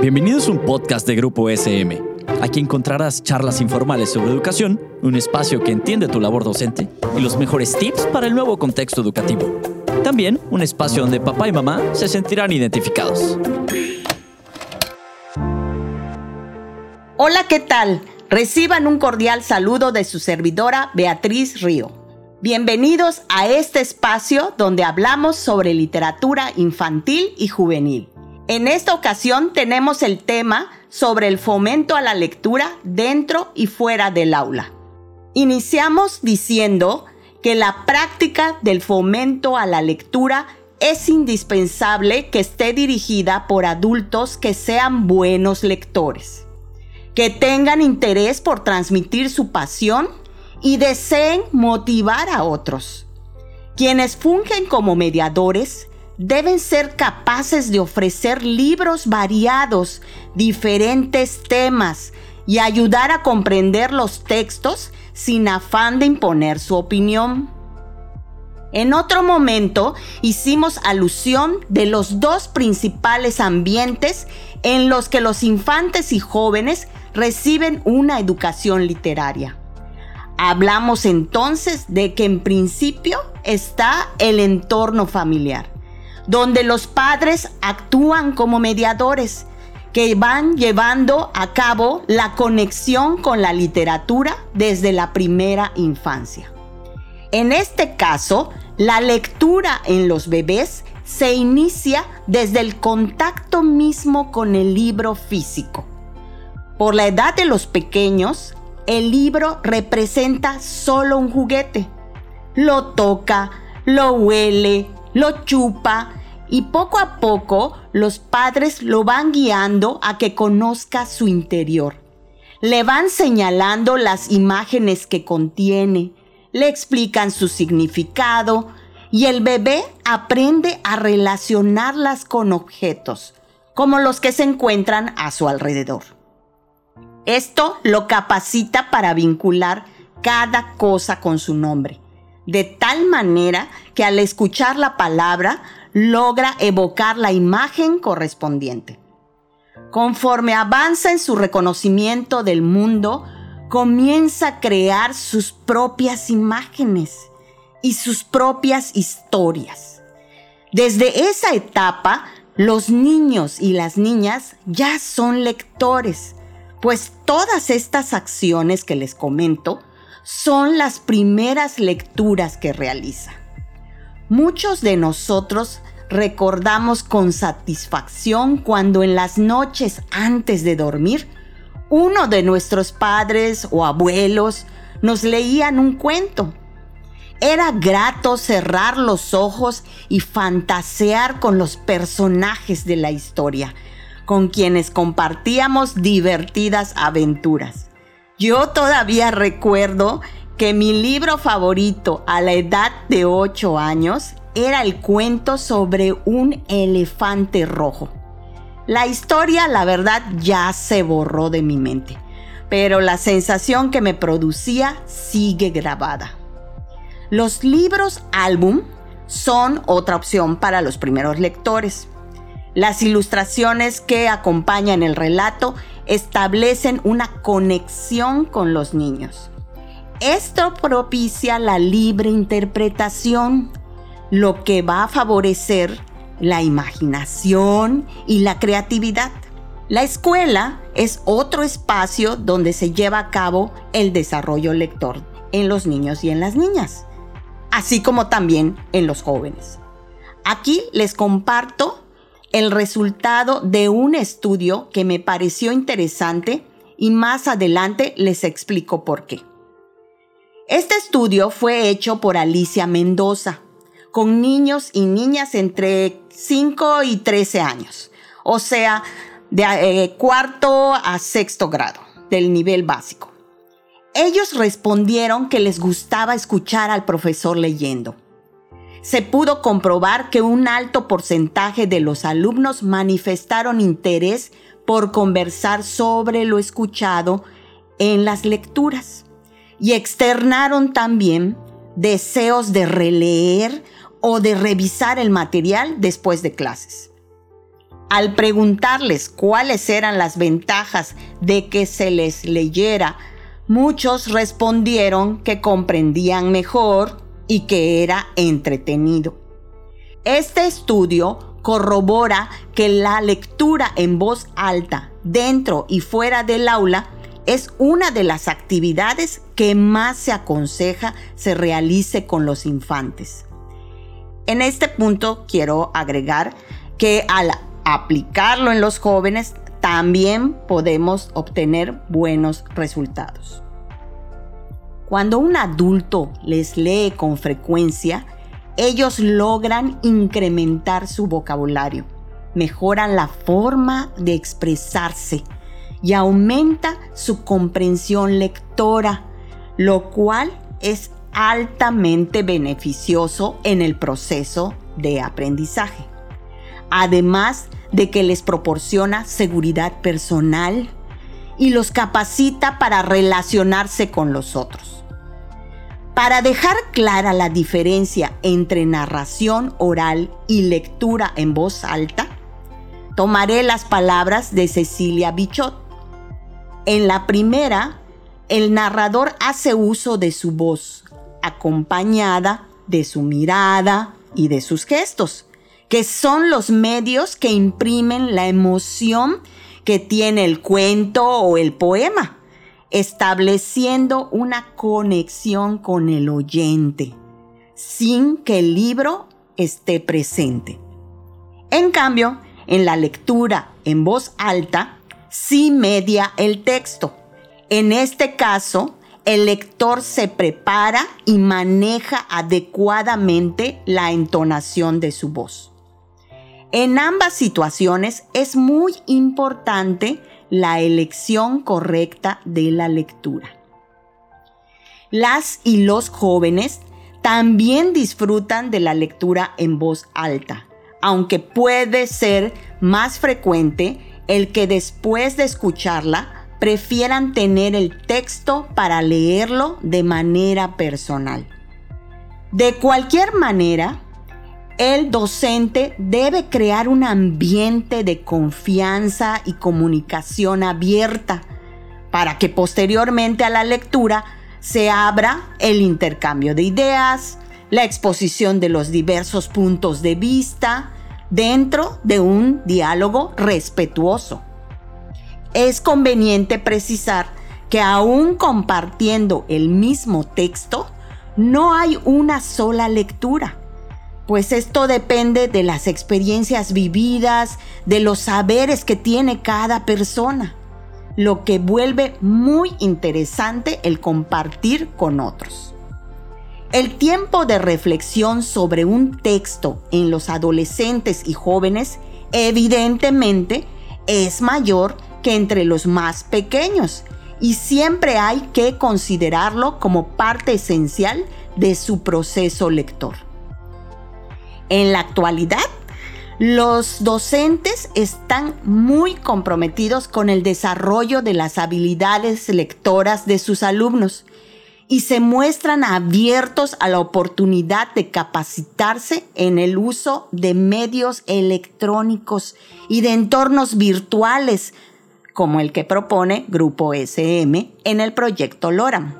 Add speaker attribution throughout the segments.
Speaker 1: Bienvenidos a un podcast de Grupo SM. Aquí encontrarás charlas informales sobre educación, un espacio que entiende tu labor docente y los mejores tips para el nuevo contexto educativo. También un espacio donde papá y mamá se sentirán identificados.
Speaker 2: Hola, ¿qué tal? Reciban un cordial saludo de su servidora Beatriz Río. Bienvenidos a este espacio donde hablamos sobre literatura infantil y juvenil. En esta ocasión tenemos el tema sobre el fomento a la lectura dentro y fuera del aula. Iniciamos diciendo que la práctica del fomento a la lectura es indispensable que esté dirigida por adultos que sean buenos lectores, que tengan interés por transmitir su pasión y deseen motivar a otros. Quienes fungen como mediadores deben ser capaces de ofrecer libros variados, diferentes temas y ayudar a comprender los textos sin afán de imponer su opinión. En otro momento hicimos alusión de los dos principales ambientes en los que los infantes y jóvenes reciben una educación literaria. Hablamos entonces de que en principio está el entorno familiar donde los padres actúan como mediadores que van llevando a cabo la conexión con la literatura desde la primera infancia. En este caso, la lectura en los bebés se inicia desde el contacto mismo con el libro físico. Por la edad de los pequeños, el libro representa solo un juguete. Lo toca, lo huele, lo chupa y poco a poco los padres lo van guiando a que conozca su interior. Le van señalando las imágenes que contiene, le explican su significado y el bebé aprende a relacionarlas con objetos, como los que se encuentran a su alrededor. Esto lo capacita para vincular cada cosa con su nombre de tal manera que al escuchar la palabra logra evocar la imagen correspondiente. Conforme avanza en su reconocimiento del mundo, comienza a crear sus propias imágenes y sus propias historias. Desde esa etapa, los niños y las niñas ya son lectores, pues todas estas acciones que les comento son las primeras lecturas que realiza. Muchos de nosotros recordamos con satisfacción cuando en las noches antes de dormir, uno de nuestros padres o abuelos nos leían un cuento. Era grato cerrar los ojos y fantasear con los personajes de la historia, con quienes compartíamos divertidas aventuras. Yo todavía recuerdo que mi libro favorito a la edad de 8 años era el cuento sobre un elefante rojo. La historia, la verdad, ya se borró de mi mente, pero la sensación que me producía sigue grabada. Los libros álbum son otra opción para los primeros lectores. Las ilustraciones que acompañan el relato establecen una conexión con los niños. Esto propicia la libre interpretación, lo que va a favorecer la imaginación y la creatividad. La escuela es otro espacio donde se lleva a cabo el desarrollo lector en los niños y en las niñas, así como también en los jóvenes. Aquí les comparto el resultado de un estudio que me pareció interesante y más adelante les explico por qué. Este estudio fue hecho por Alicia Mendoza con niños y niñas entre 5 y 13 años, o sea, de eh, cuarto a sexto grado del nivel básico. Ellos respondieron que les gustaba escuchar al profesor leyendo se pudo comprobar que un alto porcentaje de los alumnos manifestaron interés por conversar sobre lo escuchado en las lecturas y externaron también deseos de releer o de revisar el material después de clases. Al preguntarles cuáles eran las ventajas de que se les leyera, muchos respondieron que comprendían mejor y que era entretenido. Este estudio corrobora que la lectura en voz alta dentro y fuera del aula es una de las actividades que más se aconseja se realice con los infantes. En este punto quiero agregar que al aplicarlo en los jóvenes también podemos obtener buenos resultados. Cuando un adulto les lee con frecuencia, ellos logran incrementar su vocabulario, mejoran la forma de expresarse y aumenta su comprensión lectora, lo cual es altamente beneficioso en el proceso de aprendizaje. Además de que les proporciona seguridad personal y los capacita para relacionarse con los otros. Para dejar clara la diferencia entre narración oral y lectura en voz alta, tomaré las palabras de Cecilia Bichot. En la primera, el narrador hace uso de su voz, acompañada de su mirada y de sus gestos, que son los medios que imprimen la emoción que tiene el cuento o el poema estableciendo una conexión con el oyente, sin que el libro esté presente. En cambio, en la lectura en voz alta, sí media el texto. En este caso, el lector se prepara y maneja adecuadamente la entonación de su voz. En ambas situaciones es muy importante la elección correcta de la lectura. Las y los jóvenes también disfrutan de la lectura en voz alta, aunque puede ser más frecuente el que después de escucharla prefieran tener el texto para leerlo de manera personal. De cualquier manera, el docente debe crear un ambiente de confianza y comunicación abierta para que posteriormente a la lectura se abra el intercambio de ideas, la exposición de los diversos puntos de vista dentro de un diálogo respetuoso. Es conveniente precisar que aún compartiendo el mismo texto, no hay una sola lectura pues esto depende de las experiencias vividas, de los saberes que tiene cada persona, lo que vuelve muy interesante el compartir con otros. El tiempo de reflexión sobre un texto en los adolescentes y jóvenes evidentemente es mayor que entre los más pequeños y siempre hay que considerarlo como parte esencial de su proceso lector. En la actualidad, los docentes están muy comprometidos con el desarrollo de las habilidades lectoras de sus alumnos y se muestran abiertos a la oportunidad de capacitarse en el uso de medios electrónicos y de entornos virtuales, como el que propone Grupo SM en el proyecto LORAM.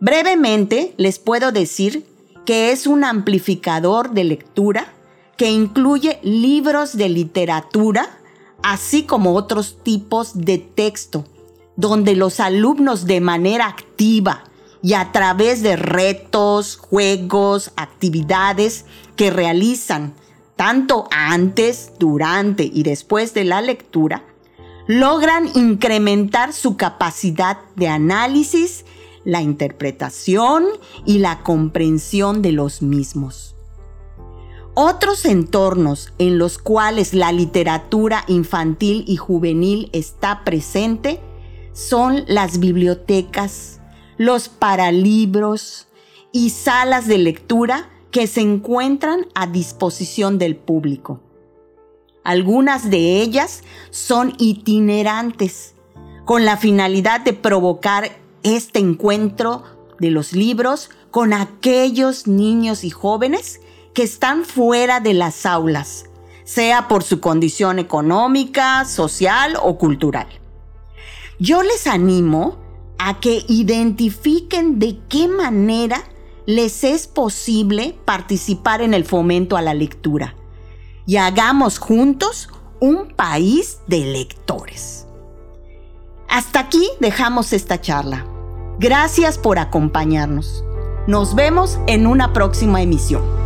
Speaker 2: Brevemente les puedo decir que es un amplificador de lectura que incluye libros de literatura, así como otros tipos de texto, donde los alumnos de manera activa y a través de retos, juegos, actividades que realizan tanto antes, durante y después de la lectura, logran incrementar su capacidad de análisis la interpretación y la comprensión de los mismos. Otros entornos en los cuales la literatura infantil y juvenil está presente son las bibliotecas, los paralibros y salas de lectura que se encuentran a disposición del público. Algunas de ellas son itinerantes, con la finalidad de provocar este encuentro de los libros con aquellos niños y jóvenes que están fuera de las aulas, sea por su condición económica, social o cultural. Yo les animo a que identifiquen de qué manera les es posible participar en el fomento a la lectura y hagamos juntos un país de lectores. Hasta aquí dejamos esta charla. Gracias por acompañarnos. Nos vemos en una próxima emisión.